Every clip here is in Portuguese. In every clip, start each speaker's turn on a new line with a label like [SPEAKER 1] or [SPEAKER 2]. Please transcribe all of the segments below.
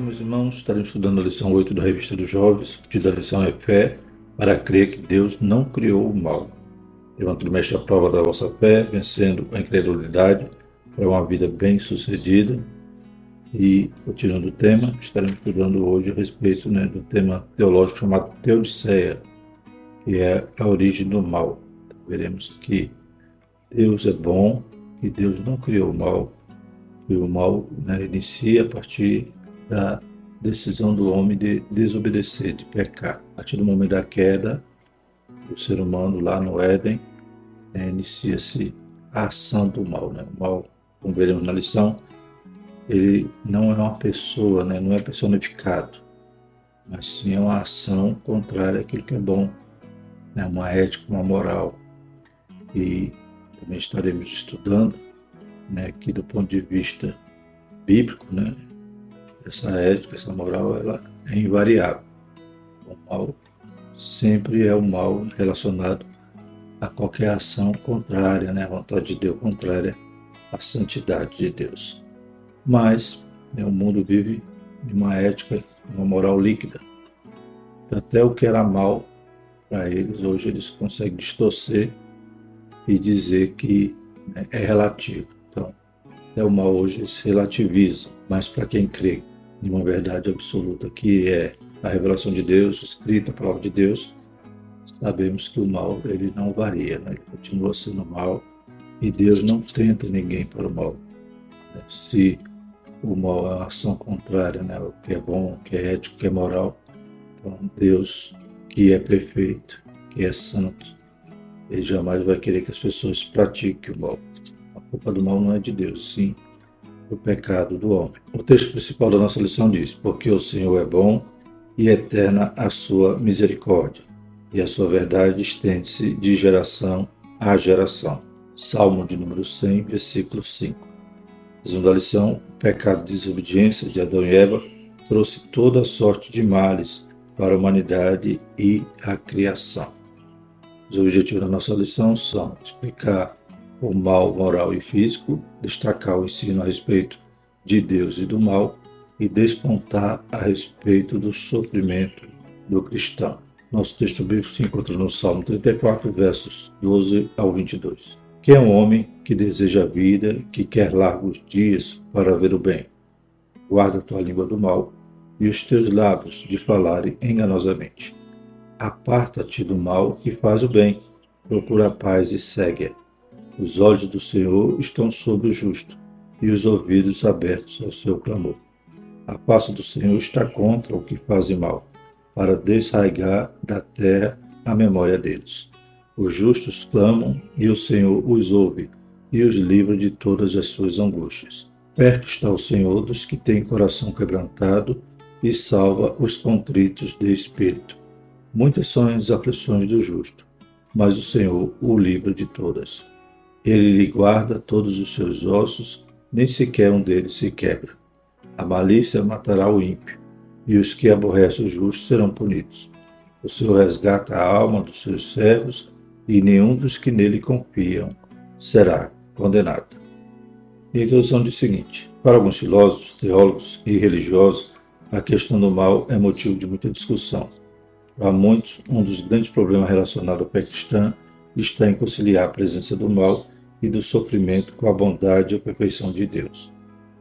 [SPEAKER 1] dia, meus irmãos. Estaremos estudando a lição 8 da Revista dos Jovens. Título da lição é Fé para crer que Deus não criou o mal. Levanta o trimestre a prova da vossa fé, vencendo a incredulidade para uma vida bem-sucedida. E, continuando o tema, estaremos estudando hoje a respeito né, do tema teológico chamado Teodiceia, que é a origem do mal. Veremos que Deus é bom, que Deus não criou o mal, que o mal né, inicia a partir da decisão do homem de desobedecer, de pecar. A partir do momento da queda, o ser humano lá no Éden né, inicia-se a ação do mal. Né? O mal, como veremos na lição, ele não é uma pessoa, né? não é personificado, mas sim é uma ação contrária àquilo que é bom, né? uma ética, uma moral. E também estaremos estudando né, que do ponto de vista bíblico, né, essa ética, essa moral, ela é invariável. O mal sempre é o mal relacionado a qualquer ação contrária, né, à vontade de Deus, contrária à santidade de Deus. Mas né, o mundo vive uma ética, uma moral líquida. Até o que era mal para eles, hoje eles conseguem distorcer e dizer que né, é relativo. Então, até o mal hoje se relativiza, mas para quem crê em uma verdade absoluta, que é a revelação de Deus, escrita, a palavra de Deus, sabemos que o mal ele não varia, né? ele continua sendo mal e Deus não tenta ninguém para o mal. Né? Se o mal é uma ação contrária, né? o que é bom, o que é ético, o que é moral, então Deus, que é perfeito, que é santo, ele jamais vai querer que as pessoas pratiquem o mal. A culpa do mal não é de Deus, sim do pecado do homem. O texto principal da nossa lição diz: Porque o Senhor é bom e eterna a sua misericórdia, e a sua verdade estende-se de geração a geração. Salmo de número 100, versículo 5. Segunda lição: o pecado de desobediência de Adão e Eva trouxe toda sorte de males para a humanidade e a criação. Os objetivos da nossa lição são explicar o mal moral e físico, destacar o ensino a respeito de Deus e do mal e despontar a respeito do sofrimento do cristão. Nosso texto bíblico se encontra no Salmo 34, versos 12 ao 22. Que é um homem que deseja a vida, que quer largos dias para ver o bem. Guarda tua língua do mal e os teus lábios de falarem enganosamente. Aparta-te do mal e faz o bem. Procura a paz e segue-a. Os olhos do Senhor estão sobre o justo e os ouvidos abertos ao seu clamor. A face do Senhor está contra o que fazem mal, para desraigar da terra a memória deles. Os justos clamam e o Senhor os ouve e os livra de todas as suas angústias. Perto está o Senhor dos que têm coração quebrantado e salva os contritos de espírito. Muitas são as aflições do justo, mas o Senhor o livra de todas. Ele lhe guarda todos os seus ossos, nem sequer um deles se quebra. A malícia matará o ímpio, e os que aborrecem o justo serão punidos. O Senhor resgata a alma dos seus servos, e nenhum dos que nele confiam será condenado. A introdução diz o seguinte: para alguns filósofos, teólogos e religiosos, a questão do mal é motivo de muita discussão. Para muitos, um dos grandes problemas relacionados ao cristão está em conciliar a presença do mal e do sofrimento com a bondade e a perfeição de Deus.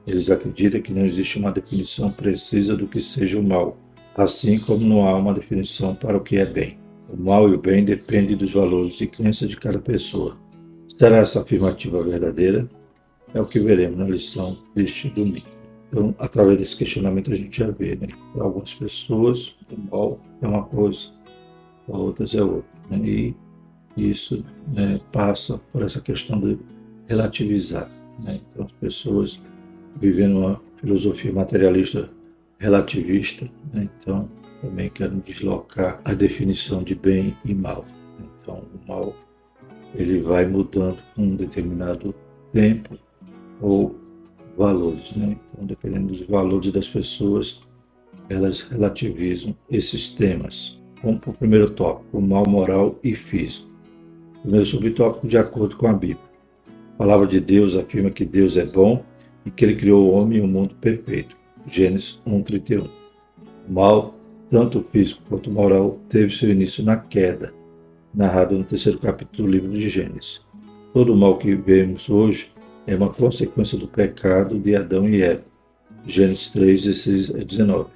[SPEAKER 1] Eles acreditam que não existe uma definição precisa do que seja o mal, assim como não há uma definição para o que é bem. O mal e o bem dependem dos valores e crenças de cada pessoa. Será essa afirmativa verdadeira? É o que veremos na lição deste domingo. Então, através desse questionamento, a gente já vê, né? Para algumas pessoas, o mal é uma coisa, para outras é outra. Né? E isso né, passa por essa questão de relativizar. Né? Então, as pessoas vivendo uma filosofia materialista relativista, né? então também querem deslocar a definição de bem e mal. Então, o mal ele vai mudando com um determinado tempo ou valores. Né? Então, dependendo dos valores das pessoas, elas relativizam esses temas. Vamos para o primeiro tópico, o mal moral e físico. Primeiro subtópico, de acordo com a Bíblia. A palavra de Deus afirma que Deus é bom e que ele criou o homem e o mundo perfeito. Gênesis 1:31. O mal, tanto físico quanto moral, teve seu início na queda, narrado no terceiro capítulo do livro de Gênesis. Todo o mal que vemos hoje é uma consequência do pecado de Adão e Eva. Gênesis 3, 16 a 19.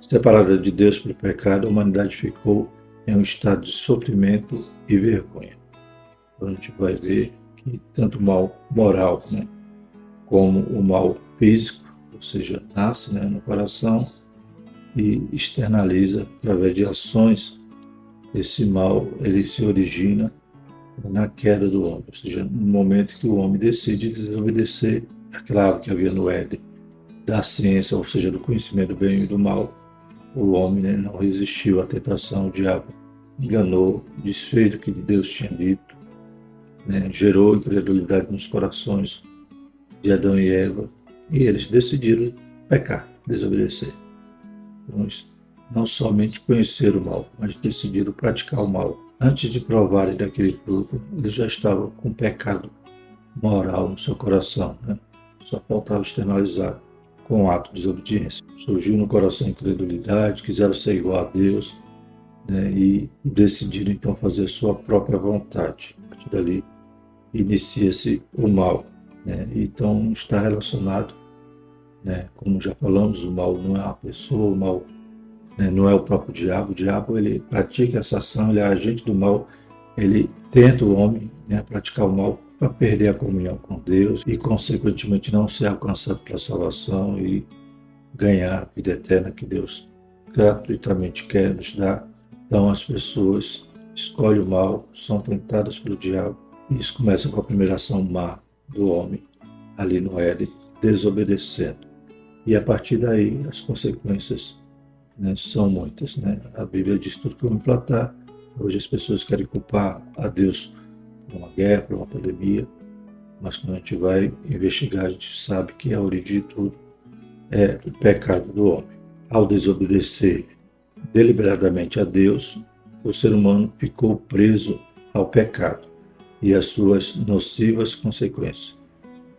[SPEAKER 1] Separada de Deus pelo pecado, a humanidade ficou em um estado de sofrimento e vergonha. Então, a gente vai ver que tanto o mal moral né, como o mal físico, ou seja, nasce né, no coração e externaliza através de ações. Esse mal ele se origina na queda do homem, ou seja, no momento que o homem decide desobedecer aquela árvore que havia no Éden, da ciência, ou seja, do conhecimento do bem e do mal, o homem né, não resistiu à tentação, o diabo enganou, desfez o que Deus tinha dito, né, gerou incredulidade nos corações de Adão e Eva, e eles decidiram pecar, desobedecer. Então, não somente conhecer o mal, mas decidiram praticar o mal. Antes de provarem daquele fruto, eles já estavam com pecado moral no seu coração. Né? Só faltava externalizar com o ato de desobediência. Surgiu no coração incredulidade, quiseram ser igual a Deus né? e decidiram então fazer sua própria vontade. A partir dali inicia-se o mal. Né? Então está relacionado, né? como já falamos, o mal não é uma pessoa, o mal né? não é o próprio diabo. O diabo ele pratica essa ação, ele é agente do mal, ele tenta o homem né? praticar o mal para perder a comunhão com Deus e, consequentemente, não ser alcançado pela salvação e ganhar a vida eterna que Deus gratuitamente quer nos dar. Então, as pessoas escolhem o mal, são tentadas pelo diabo, e isso começa com a primeira ação má do homem, ali no Éden, desobedecendo. E a partir daí, as consequências né, são muitas. Né? A Bíblia diz tudo que vamos tratar. Hoje as pessoas querem culpar a Deus por uma guerra, por uma pandemia, mas quando a gente vai investigar, a gente sabe que a origem de tudo é o pecado do homem. Ao desobedecer deliberadamente a Deus, o ser humano ficou preso ao pecado e às suas nocivas consequências.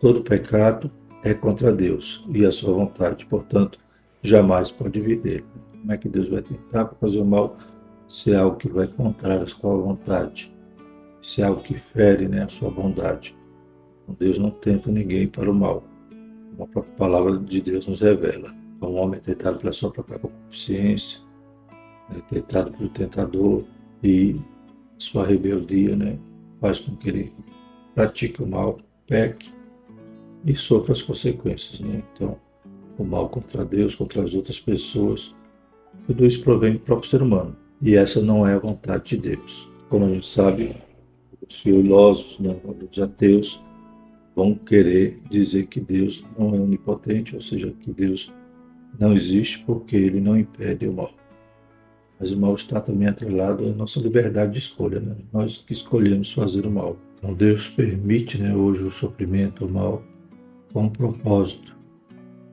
[SPEAKER 1] Todo pecado é contra Deus e a sua vontade, portanto, jamais pode vir dele. Como é que Deus vai tentar fazer o mal se é algo que vai contra a sua vontade? Se é algo que fere né, a sua bondade? Então, Deus não tenta ninguém para o mal. Uma própria palavra de Deus nos revela. Um homem é tentado pela sua própria consciência, é tentado pelo tentador e sua rebeldia né, faz com que ele pratique o mal, peque e sofra as consequências. Né? Então, o mal contra Deus, contra as outras pessoas, tudo isso provém do próprio ser humano. E essa não é a vontade de Deus. Como a gente sabe, os filósofos, né, os ateus, vão querer dizer que Deus não é onipotente, ou seja, que Deus não existe porque ele não impede o mal. Mas o mal está também atrelado à nossa liberdade de escolha, né? nós que escolhemos fazer o mal. Então Deus permite né, hoje o sofrimento, o mal, com um propósito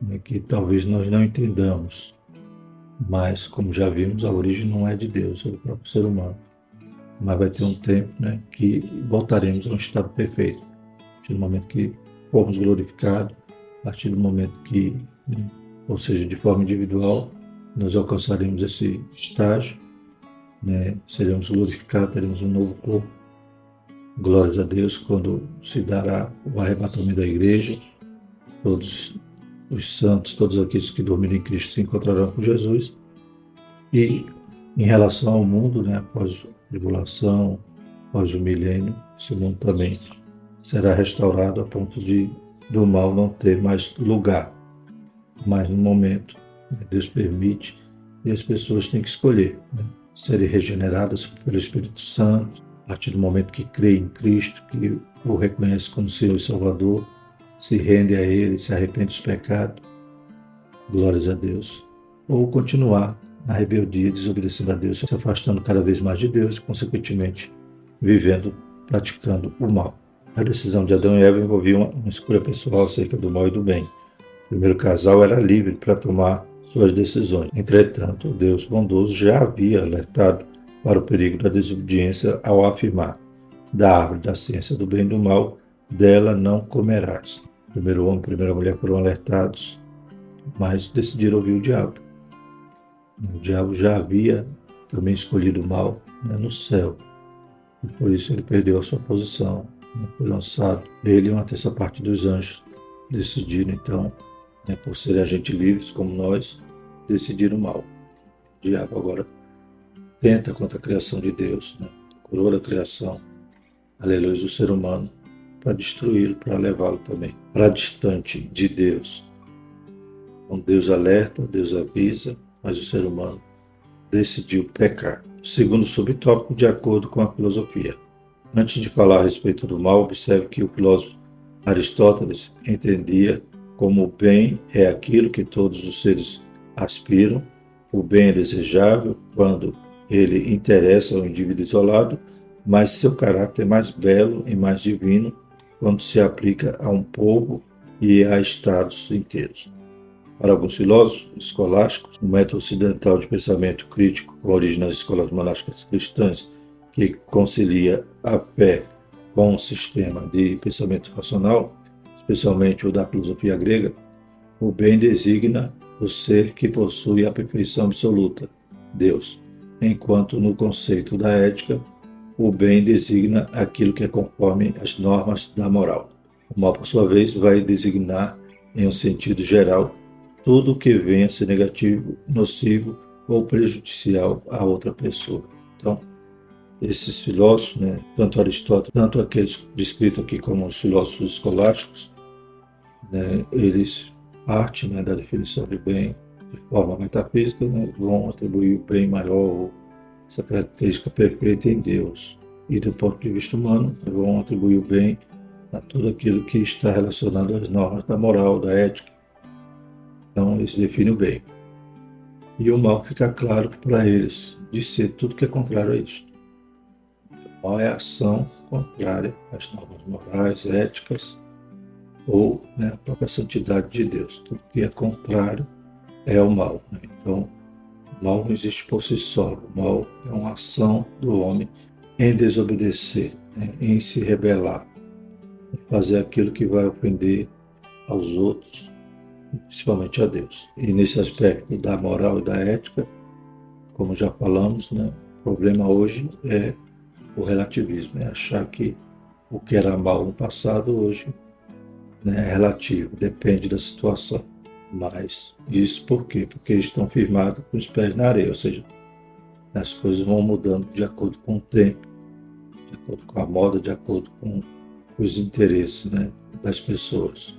[SPEAKER 1] né, que talvez nós não entendamos. Mas, como já vimos, a origem não é de Deus, é do próprio ser humano. Mas vai ter um tempo né, que voltaremos a um estado perfeito. A partir do momento que formos glorificados, a partir do momento que, né, ou seja, de forma individual, nós alcançaremos esse estágio, né? seremos glorificados, teremos um novo corpo. Glórias a Deus quando se dará o arrebatamento da igreja. Todos os santos, todos aqueles que dormiram em Cristo se encontrarão com Jesus. E em relação ao mundo, né, após a tribulação, após o milênio, esse mundo também será restaurado a ponto de do mal não ter mais lugar. Mas no momento Deus permite e as pessoas têm que escolher né? serem regeneradas pelo Espírito Santo, a partir do momento que creem em Cristo, que o reconhece como Senhor e Salvador, se rende a Ele, se arrepende dos pecados, glórias a Deus, ou continuar na rebeldia, desobedecendo a Deus, se afastando cada vez mais de Deus e, consequentemente, vivendo, praticando o mal. A decisão de Adão e Eva envolvia uma, uma escolha pessoal acerca do mal e do bem. O primeiro casal era livre para tomar suas decisões. Entretanto, Deus bondoso já havia alertado para o perigo da desobediência ao afirmar: da árvore da ciência do bem e do mal, dela não comerás. O primeiro homem e primeira mulher foram alertados mas decidiram ouvir o diabo. O diabo já havia também escolhido o mal né, no céu, e por isso ele perdeu a sua posição, né, foi lançado. Ele e uma terça parte dos anjos decidiram, então, né, por serem agentes livres como nós, decidiram o mal. O diabo agora tenta contra a criação de Deus, né, coroa a criação, aleluia, do ser humano, para destruí-lo, para levá-lo também para distante de Deus. Então Deus alerta, Deus avisa, mas o ser humano decidiu pecar. Segundo subtópico, de acordo com a filosofia. Antes de falar a respeito do mal, observe que o filósofo Aristóteles entendia como o bem é aquilo que todos os seres aspiram, o bem é desejável quando ele interessa ao indivíduo isolado, mas seu caráter é mais belo e mais divino quando se aplica a um povo e a estados inteiros. Para alguns filósofos escolásticos, o método ocidental de pensamento crítico, com origem nas escolas monásticas cristãs, que concilia a fé com um sistema de pensamento racional, especialmente o da filosofia grega, o bem designa o ser que possui a perfeição absoluta, Deus, enquanto no conceito da ética, o bem designa aquilo que é conforme as normas da moral. O mal, por sua vez, vai designar, em um sentido geral, tudo que venha a ser negativo, nocivo ou prejudicial a outra pessoa. Então, esses filósofos, né, tanto Aristóteles, tanto aqueles descritos aqui como os filósofos escolásticos, né, eles partem né, da definição de bem de forma metafísica, né, vão atribuir o bem maior essa característica perfeita em Deus. E do ponto de vista humano, vão atribuir o bem a tudo aquilo que está relacionado às normas da moral, da ética. Então, eles definem o bem. E o mal fica claro para eles de ser tudo que é contrário a isto. O mal é a ação contrária às normas morais, éticas ou né, a própria santidade de Deus. Tudo que é contrário é o mal. Né? Então, o mal não existe por si só. O mal é uma ação do homem em desobedecer, né? em se rebelar, em fazer aquilo que vai ofender aos outros, principalmente a Deus. E nesse aspecto da moral e da ética, como já falamos, né? o problema hoje é o relativismo, é achar que o que era mal no passado hoje né, é relativo, depende da situação. Mas isso por quê? Porque estão firmados com os pés na areia, ou seja, as coisas vão mudando de acordo com o tempo, de acordo com a moda, de acordo com os interesses né, das pessoas.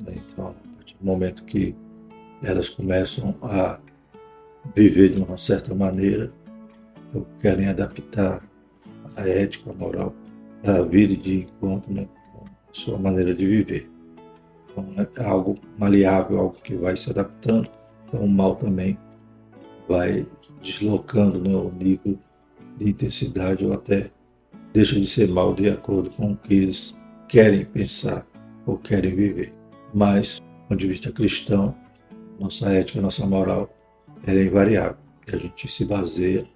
[SPEAKER 1] Então, a partir do momento que elas começam a viver de uma certa maneira, ou querem adaptar a ética, a moral, a vida de encontro né, com a sua maneira de viver. Então, é algo maleável, algo que vai se adaptando. Então, o mal também vai deslocando né, o nível de intensidade ou até deixa de ser mal de acordo com o que eles querem pensar ou querem viver. Mas, do ponto de vista cristão, nossa ética, nossa moral, ela é invariável. A gente se baseia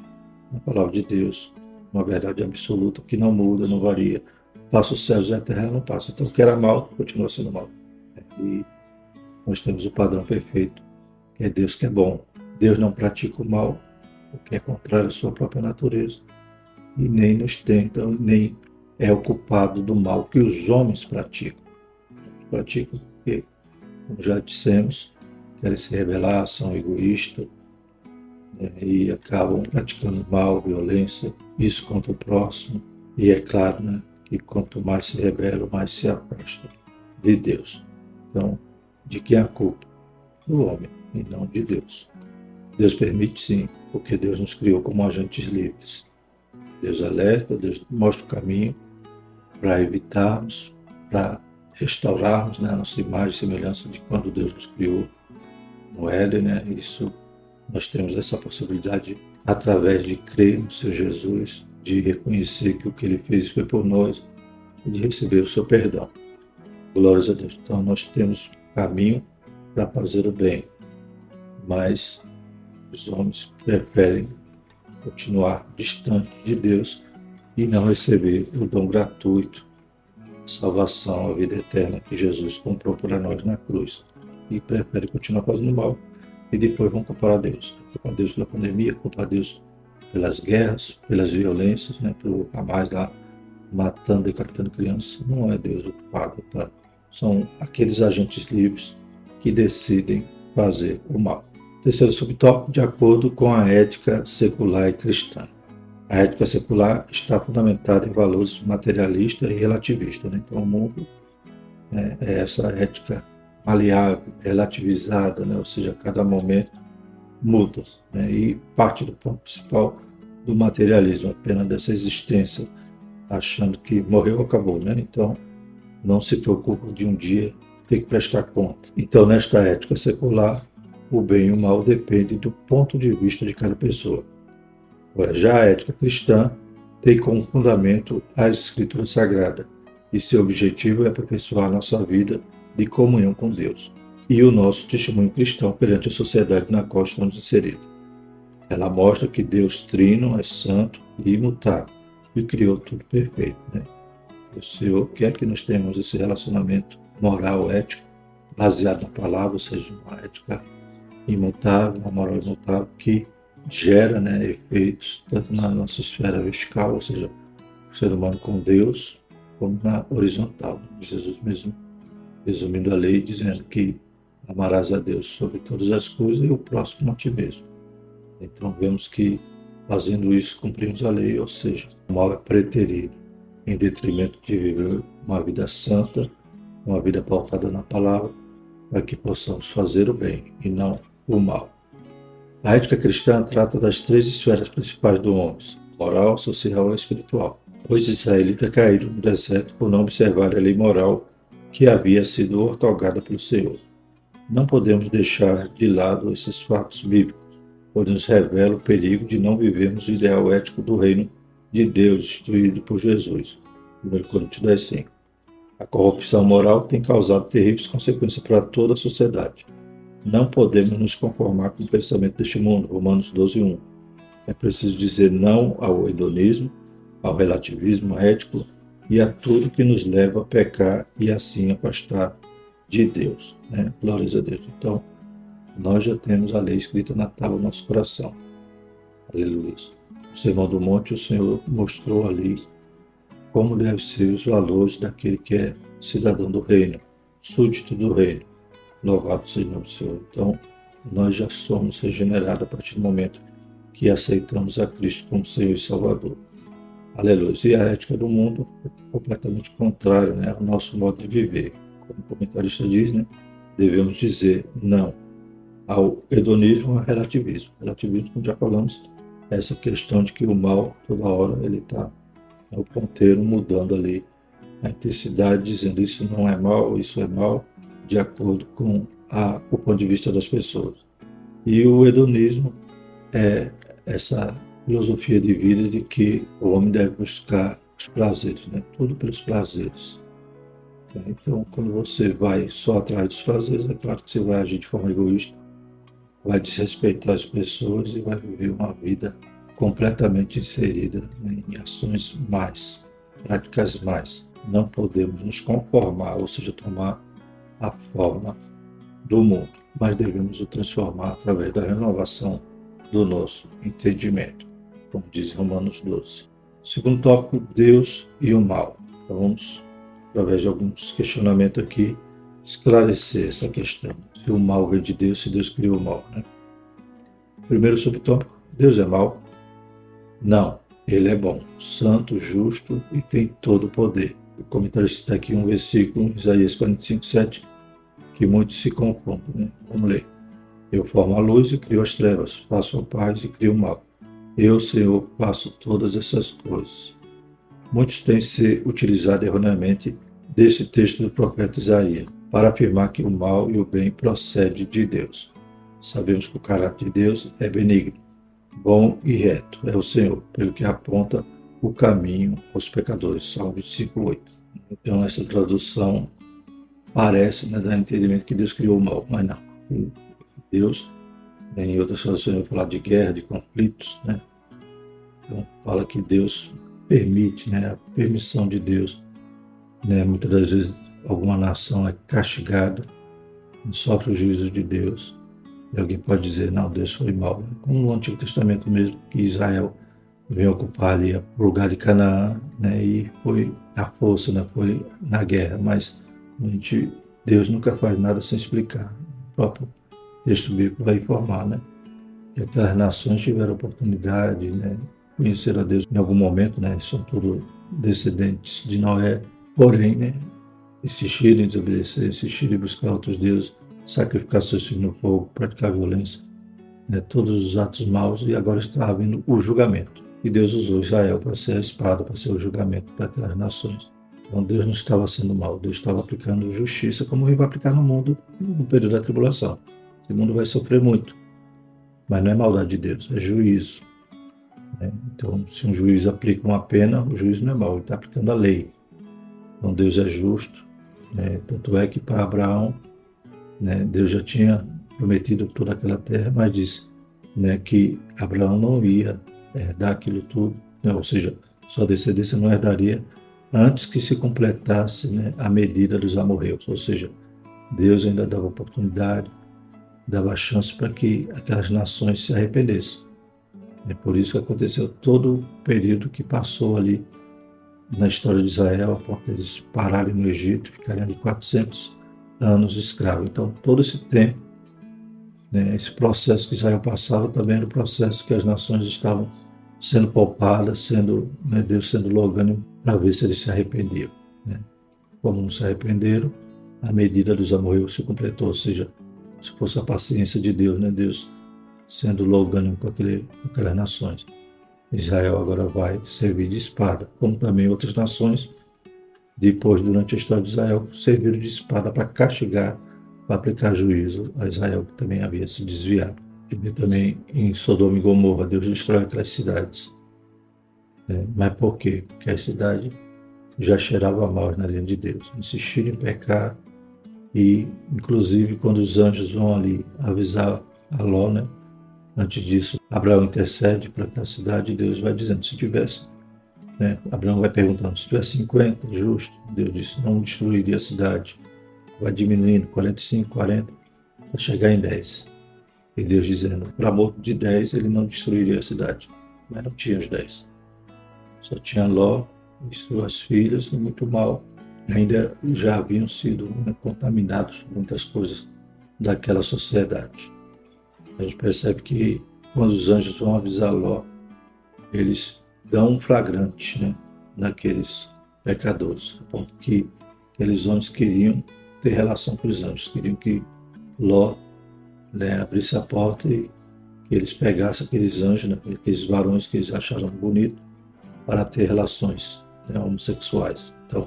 [SPEAKER 1] na palavra de Deus, uma verdade absoluta que não muda, não varia. Passa os céus e a terra não passa. Então, o que era mal, continua sendo mal. E nós temos o padrão perfeito, que é Deus que é bom. Deus não pratica o mal, o que é contrário à sua própria natureza, e nem nos tenta, nem é ocupado do mal que os homens praticam. Praticam porque, como já dissemos, querem se rebelar, são egoístas né, e acabam praticando mal, violência, isso contra o próximo. E é claro né, que quanto mais se rebelam, mais se afastam de Deus. Então, de quem é a culpa? Do homem e não de Deus. Deus permite sim, porque Deus nos criou como agentes livres. Deus alerta, Deus mostra o caminho para evitarmos, para restaurarmos né, a nossa imagem e semelhança de quando Deus nos criou no Éden. Né? Isso nós temos essa possibilidade através de crer no Seu Jesus, de reconhecer que o que Ele fez foi por nós e de receber o seu perdão. Glórias a Deus. Então nós temos caminho para fazer o bem, mas os homens preferem continuar distante de Deus e não receber o dom gratuito, a salvação, a vida eterna que Jesus comprou para nós na cruz. e preferem continuar fazendo mal e depois vão culpar a Deus. Culpar Deus pela pandemia, culpar Deus pelas guerras, pelas violências, né, pelo Hamas lá matando e decapitando crianças. Não é Deus o culpado, tá? São aqueles agentes livres que decidem fazer o mal. Terceiro subtópico, de acordo com a ética secular e cristã. A ética secular está fundamentada em valores materialistas e relativistas. Né? Então, o mundo né, é essa ética maleável, relativizada, né? ou seja, a cada momento muda. Né? E parte do ponto principal do materialismo, apenas dessa existência, achando que morreu, acabou. Né? Então, não se preocupa de um dia ter que prestar conta. Então, nesta ética secular, o bem e o mal dependem do ponto de vista de cada pessoa. Agora, já a ética cristã tem como fundamento as escrituras sagradas e seu objetivo é aperfeiçoar nossa vida de comunhão com Deus e o nosso testemunho cristão perante a sociedade na qual estamos inseridos. Ela mostra que Deus trino é santo e imutável e criou tudo perfeito. Né? O Senhor quer que nós tenhamos esse relacionamento moral, ético, baseado na palavra, ou seja, uma ética imutável, uma moral imutável que gera né, efeitos tanto na nossa esfera vertical, ou seja, o ser humano com Deus, como na horizontal. Jesus mesmo resumindo a lei, dizendo que amarás a Deus sobre todas as coisas e o próximo a ti mesmo. Então vemos que fazendo isso cumprimos a lei, ou seja, o mal é preterido em detrimento de viver uma vida santa, uma vida pautada na palavra, para que possamos fazer o bem e não o mal. A ética cristã trata das três esferas principais do homem: moral, social e espiritual. Os israelitas caíram no deserto por não observar a lei moral que havia sido ortogada pelo Senhor. Não podemos deixar de lado esses fatos bíblicos, pois nos revela o perigo de não vivermos o ideal ético do reino de Deus instituído por Jesus. 1 Coríntios 10, 5. A corrupção moral tem causado terríveis consequências para toda a sociedade. Não podemos nos conformar com o pensamento deste mundo. Romanos 12, 1. É preciso dizer não ao hedonismo, ao relativismo ético e a tudo que nos leva a pecar e assim afastar de Deus. Né? Glórias a Deus. Então, nós já temos a lei escrita na tábua do nosso coração. Aleluia. No Sermão do Monte, o Senhor mostrou ali como devem ser os valores daquele que é cidadão do reino, súdito do reino. Louvado seja o Senhor. Então, nós já somos regenerados a partir do momento que aceitamos a Cristo como Senhor e Salvador. Aleluia. E a ética do mundo é completamente contrária né, ao nosso modo de viver. Como o comentarista diz, né, devemos dizer não ao hedonismo e ao relativismo. Relativismo, como já falamos, essa questão de que o mal, toda hora, ele está no né, ponteiro mudando ali a intensidade, dizendo isso não é mal, isso é mal, de acordo com a, o ponto de vista das pessoas. E o hedonismo é essa filosofia de vida de que o homem deve buscar os prazeres, né? tudo pelos prazeres. Então, quando você vai só atrás dos prazeres, é claro que você vai agir de forma egoísta, vai desrespeitar as pessoas e vai viver uma vida completamente inserida em ações mais, práticas mais. Não podemos nos conformar, ou seja, tomar a forma do mundo, mas devemos o transformar através da renovação do nosso entendimento, como diz Romanos 12. Segundo tópico, Deus e o mal. Então vamos, através de alguns questionamentos aqui, esclarecer essa questão. Se o mal vem de Deus, se Deus criou o mal. Né? Primeiro subtópico, Deus é mal? Não, ele é bom, santo, justo e tem todo o poder. O comentário está aqui um versículo, Isaías 45, 7, que muitos se confundem. Né? Vamos ler. Eu formo a luz e crio as trevas, faço a paz e crio o mal. Eu, Senhor, faço todas essas coisas. Muitos têm se utilizado erroneamente desse texto do profeta Isaías para afirmar que o mal e o bem procedem de Deus. Sabemos que o caráter de Deus é benigno, bom e reto. É o Senhor, pelo que aponta o caminho aos pecadores. Salmo 25, 8. Então, essa tradução parece né, dar entendimento que Deus criou o mal, mas não. Deus, em outras traduções, vai falar de guerra, de conflitos, né? Então, fala que Deus permite, né? A permissão de Deus, né? Muitas das vezes, alguma nação é castigada sofre o juízo de Deus. E alguém pode dizer, não, Deus foi mal. Como no Antigo Testamento mesmo, que Israel veio ocupar ali o lugar de Canaã, né, e foi a força, né, foi na guerra. Mas a gente, Deus nunca faz nada sem explicar. O próprio texto bíblico vai informar, né? Que aquelas nações tiveram oportunidade, né, conhecer a Deus em algum momento, né? São todos descendentes de Noé, porém, né? Insistirem em desobedecer, insistirem em buscar outros deuses, sacrificar seus filhos no fogo, praticar violência, né? todos os atos maus, e agora está havendo o julgamento. E Deus usou Israel para ser a espada, para ser o julgamento para aquelas nações. Então Deus não estava sendo mal, Deus estava aplicando justiça, como ele vai aplicar no mundo no período da tribulação. Esse mundo vai sofrer muito, mas não é maldade de Deus, é juízo. Né? Então, se um juiz aplica uma pena, o juiz não é mau, ele está aplicando a lei. Então, Deus é justo. Né? Tanto é que para Abraão, né, Deus já tinha prometido toda aquela terra, mas disse né, que Abraão não ia herdar aquilo tudo, né? ou seja, sua descendência não herdaria antes que se completasse né, a medida dos amorreus, ou seja, Deus ainda dava oportunidade, dava chance para que aquelas nações se arrependessem. É por isso que aconteceu todo o período que passou ali na história de Israel, a ponto deles pararem no Egito, ficarem ali 400 anos escravos. Então, todo esse tempo, né, esse processo que Israel passava também era o processo que as nações estavam sendo poupadas, sendo, né, Deus sendo logânimo para ver se eles se arrependiam. Né? Como não se arrependeram, a medida dos amorreus se completou, ou seja, se fosse a paciência de Deus, né, Deus sendo logânimo com, aquele, com aquelas nações. Israel agora vai servir de espada, como também outras nações, depois, durante a história de Israel, serviram de espada para castigar, para aplicar juízo a Israel, que também havia se desviado. E também em Sodoma e Gomorra, Deus destrói aquelas cidades. É, mas por quê? Porque a cidade já cheirava mal na linha de Deus, insistiram em pecar e, inclusive, quando os anjos vão ali avisar a Ló, né, Antes disso, Abraão intercede para a cidade de Deus vai dizendo, se tivesse, né, Abraão vai perguntando, se tivesse 50, justo, Deus disse, não destruiria a cidade. Vai diminuindo, 45, 40, para chegar em 10. E Deus dizendo, para amor de 10, ele não destruiria a cidade. Mas não tinha os 10. Só tinha Ló e suas filhas, e muito mal. Ainda já haviam sido né, contaminados muitas coisas daquela sociedade a gente percebe que quando os anjos vão avisar Ló, eles dão um flagrante né, naqueles pecadores, a ponto que aqueles homens queriam ter relação com os anjos, queriam que Ló né, abrisse a porta e que eles pegassem aqueles anjos, né, aqueles varões que eles achavam bonitos, para ter relações né, homossexuais. Então,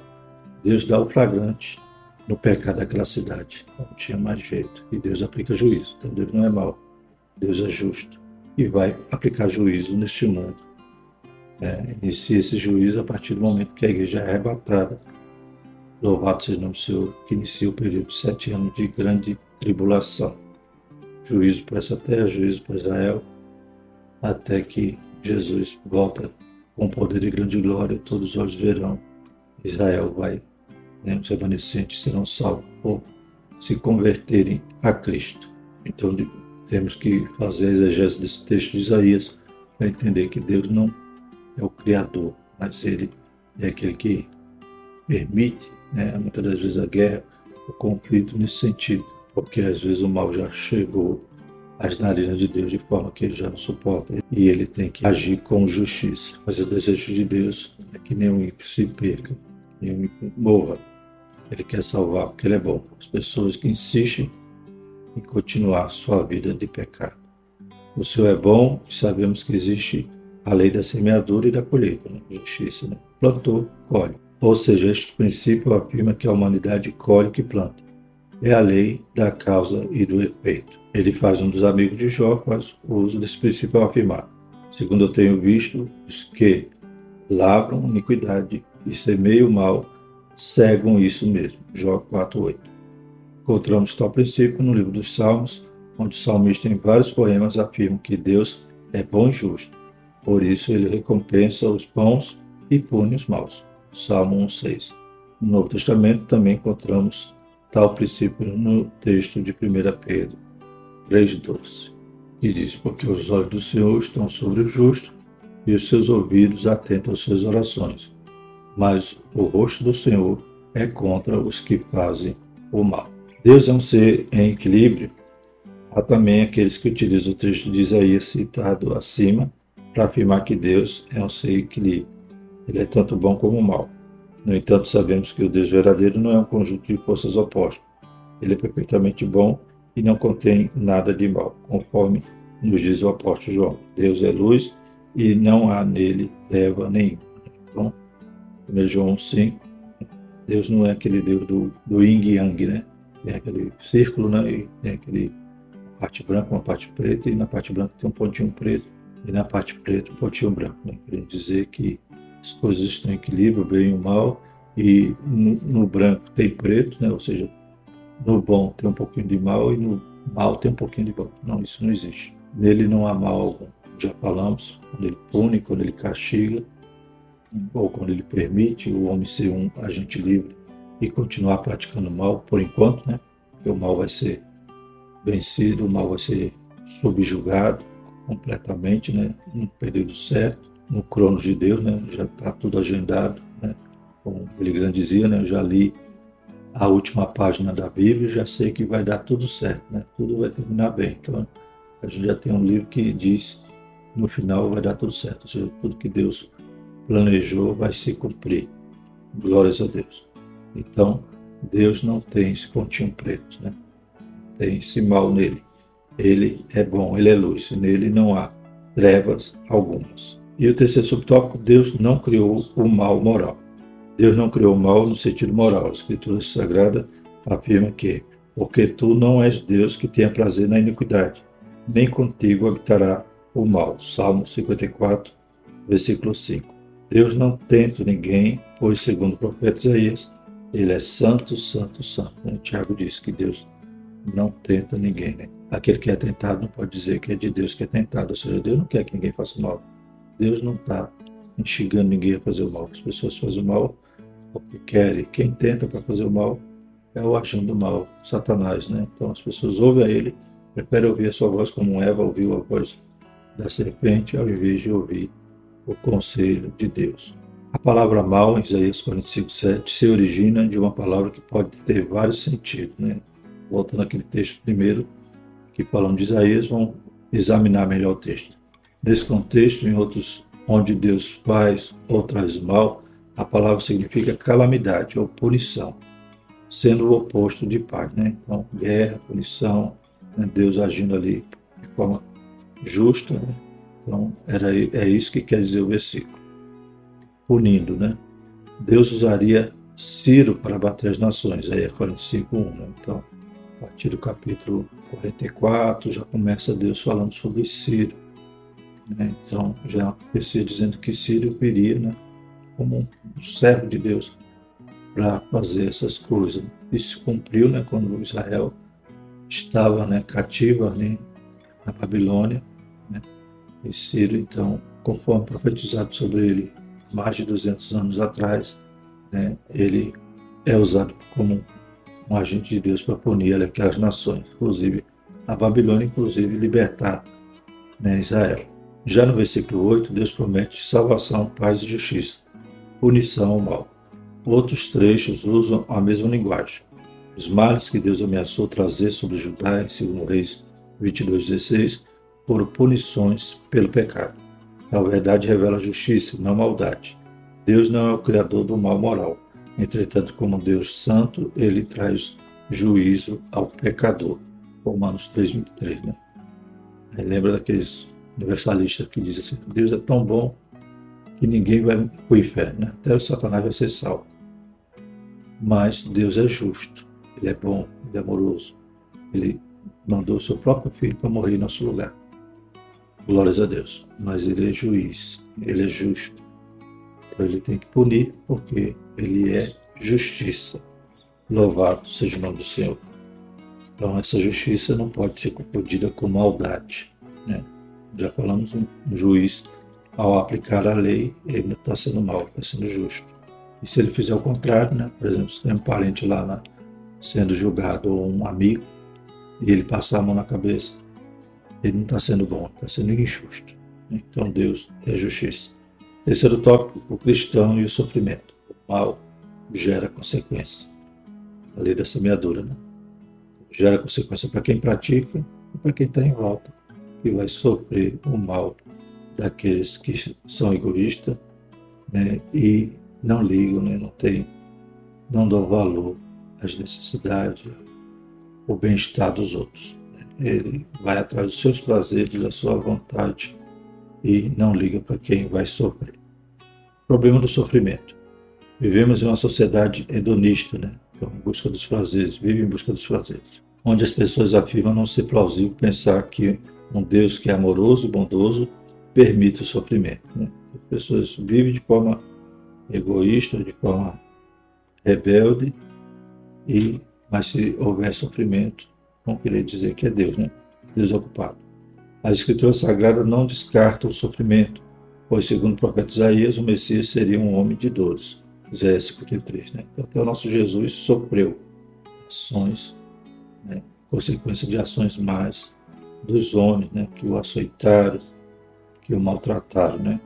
[SPEAKER 1] Deus dá o flagrante no pecado daquela cidade. Não tinha mais jeito. E Deus aplica juízo. Então, Deus não é mau. Deus é justo e vai aplicar juízo neste mundo. É, inicia esse juízo a partir do momento que a igreja é arrebatada. Louvado seja o nome do Senhor, que inicia o período de sete anos de grande tribulação. Juízo para essa terra, juízo para Israel, até que Jesus volta com poder e grande glória, todos os olhos verão. Israel vai, né, os remanescentes serão salvos por se converterem a Cristo. Então, temos que fazer a exegese desse texto de Isaías para entender que Deus não é o Criador, mas Ele é aquele que permite, né, muitas das vezes, a guerra, o conflito nesse sentido, porque às vezes o mal já chegou às narinas de Deus de forma que ele já não suporta e ele tem que agir com justiça. Mas o desejo de Deus é que nenhum ímpio se perca, nenhum ímpio morra. Ele quer salvar porque ele é bom. As pessoas que insistem e continuar sua vida de pecado. O Senhor é bom e sabemos que existe a lei da semeadura e da colheita, né? justiça. Né? Plantou, colhe. Ou seja, este princípio afirma que a humanidade colhe o que planta. É a lei da causa e do efeito. Ele faz um dos amigos de Jó faz uso desse princípio ao afirmar. Segundo eu tenho visto, os que lavram iniquidade e semeiam mal, cegam isso mesmo. Jó 4.8. Encontramos tal princípio no livro dos Salmos, onde o salmista, em vários poemas, afirma que Deus é bom e justo. Por isso, ele recompensa os bons e pune os maus. Salmo 1,6. No Novo Testamento também encontramos tal princípio no texto de 1 Pedro 3,12, que diz: Porque os olhos do Senhor estão sobre o justo e os seus ouvidos atentos às suas orações, mas o rosto do Senhor é contra os que fazem o mal. Deus é um ser em equilíbrio. Há também aqueles que utilizam o texto de Isaías citado acima para afirmar que Deus é um ser em equilíbrio. Ele é tanto bom como mal. No entanto, sabemos que o Deus verdadeiro não é um conjunto de forças opostas. Ele é perfeitamente bom e não contém nada de mal, conforme nos diz o apóstolo João. Deus é luz e não há nele treva nenhuma. Então, 1 João 5, Deus não é aquele Deus do, do yin yang, né? Tem aquele círculo, né? E tem aquele parte branca, uma parte preta, e na parte branca tem um pontinho preto, e na parte preta um pontinho branco. Né? Querendo dizer que as coisas estão em equilíbrio, o bem e o mal, e no, no, branco tem preto, né? ou seja, no bom tem um pouquinho de mal e no mal tem um pouquinho de bom. Não, isso não existe. Nele não há mal algum. Já falamos, quando ele pune, quando ele castiga, ou quando ele permite o homem ser um agente livre e continuar praticando mal, por enquanto, né? Porque o mal vai ser vencido, o mal vai ser subjugado completamente, né? No período certo no cronos de Deus, né? Já está tudo agendado, né? Como ele grande dizia, né? Eu já li a última página da Bíblia, já sei que vai dar tudo certo, né? Tudo vai terminar bem. Então, a gente já tem um livro que diz no final vai dar tudo certo, ou seja, tudo que Deus planejou vai se cumprir. Glórias a Deus. Então, Deus não tem esse pontinho preto, né? Tem esse mal nele. Ele é bom, ele é luz, nele não há trevas algumas. E o terceiro subtópico, Deus não criou o mal moral. Deus não criou o mal no sentido moral. A Escritura Sagrada afirma que, porque tu não és Deus que tenha prazer na iniquidade, nem contigo habitará o mal. Salmo 54, versículo 5. Deus não tenta ninguém, pois, segundo o profeta Isaías, ele é santo, santo, santo. O Tiago diz que Deus não tenta ninguém. Né? Aquele que é tentado não pode dizer que é de Deus que é tentado, ou seja, Deus não quer que ninguém faça mal. Deus não está instigando ninguém a fazer o mal. As pessoas fazem o mal porque querem. Quem tenta para fazer o mal é o agente do mal, Satanás, né? Então as pessoas ouvem a ele, preferem ouvir a sua voz como Eva ouviu a voz da serpente, ao invés de ouvir o conselho de Deus. A palavra mal, em Isaías 45, 7, se origina de uma palavra que pode ter vários sentidos. Né? Voltando àquele texto primeiro, que falando de Isaías, vamos examinar melhor o texto. Nesse contexto, em outros onde Deus faz ou traz mal, a palavra significa calamidade ou punição, sendo o oposto de paz. Né? Então, guerra, punição, né? Deus agindo ali de forma justa. Né? Então, era, é isso que quer dizer o versículo. Punindo, né? Deus usaria Ciro para bater as nações, aí é 45, 1. Né? Então, a partir do capítulo 44, já começa Deus falando sobre Ciro né? Então, já profecia dizendo que Sírio viria né, como um servo de Deus para fazer essas coisas. Isso se cumpriu né, quando Israel estava né, cativa ali na Babilônia. Né? E Ciro, então, conforme profetizado sobre ele mais de 200 anos atrás, né, ele é usado como um agente de Deus para punir aquelas nações, inclusive a Babilônia, inclusive libertar né, Israel. Já no versículo 8, Deus promete salvação, paz e justiça, punição ao mal. Outros trechos usam a mesma linguagem. Os males que Deus ameaçou trazer sobre Judá, em 2 Reis 22,16, foram punições pelo pecado. A verdade revela justiça, não maldade. Deus não é o criador do mal moral. Entretanto, como Deus santo, ele traz juízo ao pecador. Romanos 3,23. Né? lembra daqueles universalista que diz assim: Deus é tão bom que ninguém vai para o inferno, né? até o Satanás vai ser salvo. Mas Deus é justo, Ele é bom, Ele é amoroso. Ele mandou o seu próprio filho para morrer em nosso lugar. Glórias a Deus. Mas Ele é juiz, Ele é justo. Então Ele tem que punir, porque Ele é justiça. Louvado seja o nome do Senhor. Então, essa justiça não pode ser confundida com maldade. Né? já falamos, um juiz, ao aplicar a lei, ele está sendo mal, está sendo justo. E se ele fizer o contrário, né? por exemplo, se tem um parente lá na, sendo julgado ou um amigo e ele passar a mão na cabeça, ele não está sendo bom, está sendo injusto. Então Deus é justiça. Terceiro tópico, o cristão e o sofrimento. O mal gera consequência. A lei da semeadura, né? Gera consequência para quem pratica e para quem está em volta, que vai sofrer o mal daqueles que são egoístas né? e não ligam, né? não, tem, não dão valor às necessidades, o bem-estar dos outros. Ele vai atrás dos seus prazeres, da sua vontade e não liga para quem vai sofrer. Problema do sofrimento. Vivemos em uma sociedade hedonista, né? Então, em busca dos prazeres, vive em busca dos prazeres, onde as pessoas afirmam não ser plausível pensar que um Deus que é amoroso bondoso permite o sofrimento. Né? As pessoas vivem de forma egoísta, de forma rebelde, e mas se houver sofrimento, não querer dizer que é Deus, né? Deus ocupado. As escrituras sagradas não descartam o sofrimento, pois, segundo o profeta Isaías, o Messias seria um homem de dores. Isaías 53, né? Então, até o nosso Jesus sofreu ações, né? consequência de ações mais dos homens, né? Que o açoitaram, que o maltrataram, né?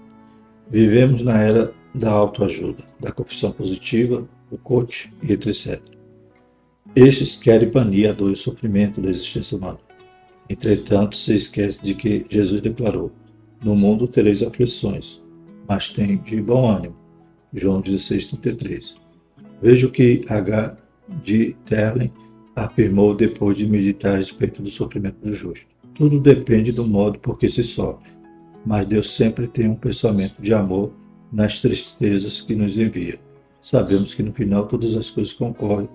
[SPEAKER 1] Vivemos na era da autoajuda, da confissão positiva, do coach e etc. Estes querem banir a dor e o sofrimento da existência humana. Entretanto, se esquece de que Jesus declarou: No mundo tereis aflições, mas tem de bom ânimo. João 16:33. Veja o que H. de Terlen afirmou depois de meditar a respeito do sofrimento do justo. Tudo depende do modo por que se sofre, mas Deus sempre tem um pensamento de amor nas tristezas que nos envia. Sabemos que no final todas as coisas concorrem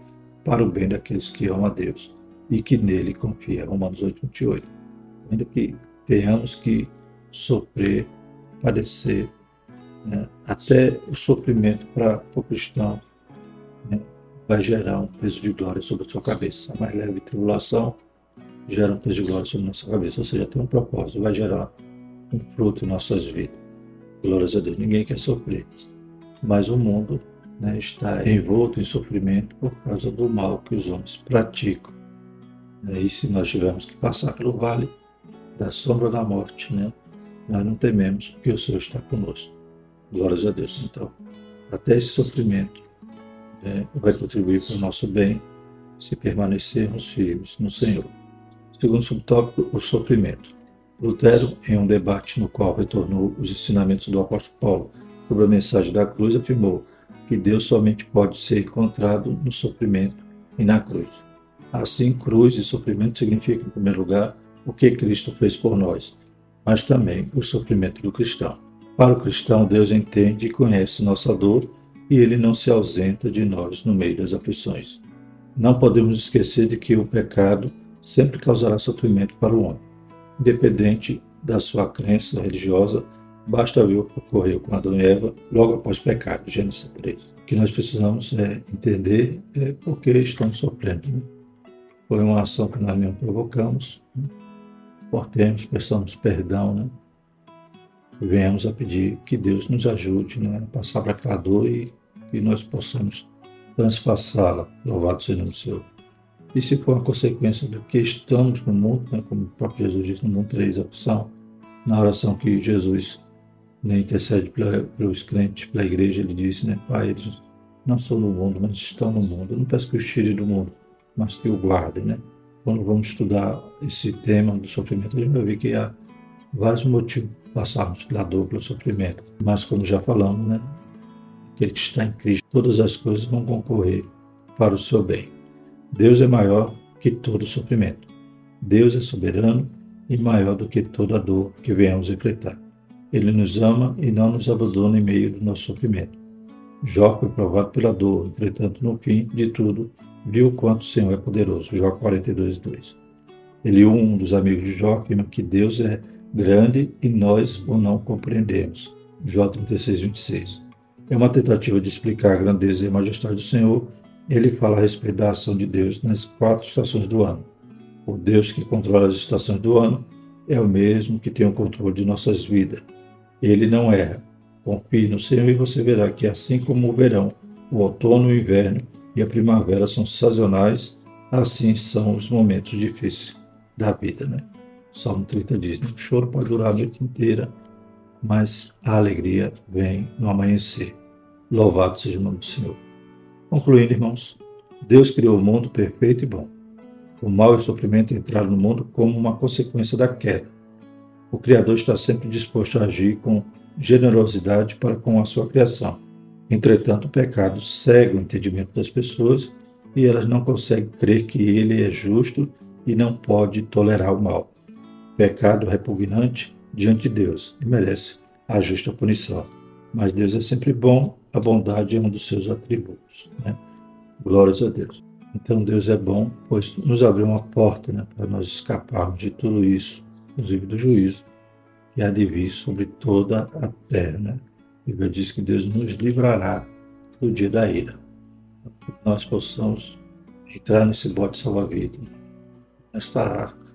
[SPEAKER 1] para o bem daqueles que amam a Deus e que nele confia. Romanos 8, 28. Ainda que tenhamos que sofrer, padecer, né? até o sofrimento para o cristão né? vai gerar um peso de glória sobre a sua cabeça. A mais leve tribulação gera um peso de glória sobre a nossa cabeça, ou seja, tem um propósito, vai gerar um fruto em nossas vidas. Glórias a Deus. Ninguém quer sofrer, mas o mundo né, está envolto em sofrimento por causa do mal que os homens praticam. Né, e se nós tivermos que passar pelo vale da sombra da morte, né, nós não tememos, porque o Senhor está conosco. Glórias a Deus. Então, até esse sofrimento né, vai contribuir para o nosso bem se permanecermos firmes no Senhor. Segundo subtópico, o sofrimento. Lutero, em um debate no qual retornou os ensinamentos do apóstolo Paulo sobre a mensagem da cruz, afirmou que Deus somente pode ser encontrado no sofrimento e na cruz. Assim, cruz e sofrimento significam, em primeiro lugar, o que Cristo fez por nós, mas também o sofrimento do cristão. Para o cristão, Deus entende e conhece nossa dor e ele não se ausenta de nós no meio das aflições. Não podemos esquecer de que o pecado sempre causará sofrimento para o homem, independente da sua crença religiosa Basta ver o que ocorreu com Adão e Eva logo após o pecado, Gênesis 3. O que nós precisamos é entender é por que estamos sofrendo. Né? Foi uma ação que nós mesmos provocamos. Né? Portemos, peçamos perdão, né? Venhamos a pedir que Deus nos ajude né? a passar para aquela dor e que nós possamos transpassá-la. Louvado seja o nome do Senhor. E se for uma consequência do que estamos no mundo, né? como o próprio Jesus disse, no mundo tereis opção, na oração que Jesus né, intercede pelos crentes, pela igreja, ele disse, né, Pai, eles não são no mundo, mas estão no mundo. Eu não peço que os tire do mundo, mas que o guardem, né? Quando vamos estudar esse tema do sofrimento, a gente vai ver que há vários motivos para passarmos pela dor, pelo sofrimento. Mas, como já falamos, né, aquele que está em Cristo, todas as coisas vão concorrer para o seu bem. Deus é maior que todo sofrimento. Deus é soberano e maior do que toda dor que venhamos enfrentar. Ele nos ama e não nos abandona em meio do nosso sofrimento. Jó foi provado pela dor, entretanto, no fim de tudo, viu quanto o Senhor é poderoso. Jó 42, 2. Ele, um dos amigos de Jó, afirma que Deus é grande e nós o não compreendemos. Jó 36, 26. É uma tentativa de explicar a grandeza e a majestade do Senhor. Ele fala a respeito da ação de Deus nas quatro estações do ano. O Deus que controla as estações do ano é o mesmo que tem o controle de nossas vidas. Ele não erra. Confie no Senhor e você verá que, assim como o verão, o outono, o inverno e a primavera são sazonais assim são os momentos difíceis da vida, né? Salmo 30 diz: o choro pode durar a noite inteira, mas a alegria vem no amanhecer. Louvado seja o nome do Senhor. Concluindo, irmãos, Deus criou o mundo perfeito e bom. O mal e o sofrimento entraram no mundo como uma consequência da queda. O Criador está sempre disposto a agir com generosidade para com a sua criação. Entretanto, o pecado cega o entendimento das pessoas e elas não conseguem crer que ele é justo e não pode tolerar o mal. Pecado repugnante diante de Deus e merece a justa punição. Mas Deus é sempre bom, a bondade é um dos seus atributos. Né? Glórias a Deus. Então Deus é bom, pois nos abriu uma porta né, para nós escaparmos de tudo isso, inclusive do juízo, que há de vir sobre toda a terra. Né? A Bíblia diz que Deus nos livrará do dia da ira que nós possamos entrar nesse bote salva-vida, nesta arca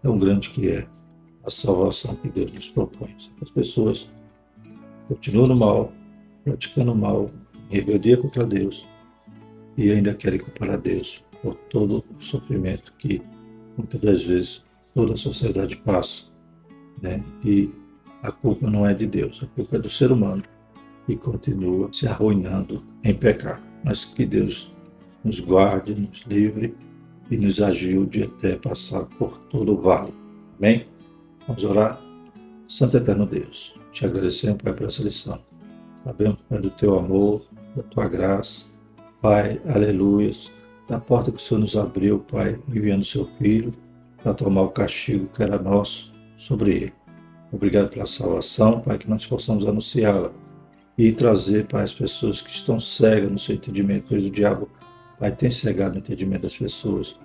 [SPEAKER 1] tão grande que é a salvação que Deus nos propõe. As pessoas continuam no mal, praticando mal, em rebeldia contra Deus e ainda querem culpar a Deus por todo o sofrimento que muitas das vezes toda a sociedade passa. Né? E a culpa não é de Deus, a culpa é do ser humano que continua se arruinando em pecado mas que Deus nos guarde, nos livre e nos ajude até passar por todo o vale. Amém? Vamos orar? Santo Eterno Deus, te agradecemos, Pai, por essa lição. Sabemos, Pai, do teu amor, da tua graça. Pai, aleluia, da porta que o Senhor nos abriu, Pai, enviando seu Filho para tomar o castigo que era nosso sobre ele. Obrigado pela salvação, Pai, que nós possamos anunciá-la e trazer para as pessoas que estão cegas no seu entendimento, pois o diabo vai ter cegado o entendimento das pessoas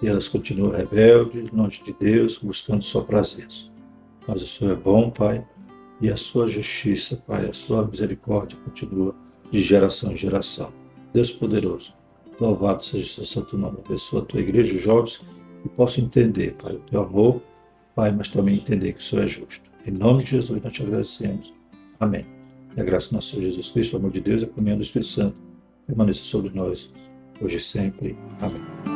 [SPEAKER 1] e elas continuam rebeldes, longe de Deus, buscando só prazeres. Mas o Senhor é bom, Pai, e a sua justiça, Pai, a sua misericórdia continua de geração em geração. Deus poderoso, louvado seja o seu santo nome, abençoa a tua igreja, os jovens, que possam entender, Pai, o teu amor, Pai, mas também entender que o Senhor é justo. Em nome de Jesus nós te agradecemos. Amém. E a graça do nosso Senhor Jesus Cristo, o amor de Deus e a comunhão do Espírito Santo permaneça sobre nós, hoje e sempre. Amém.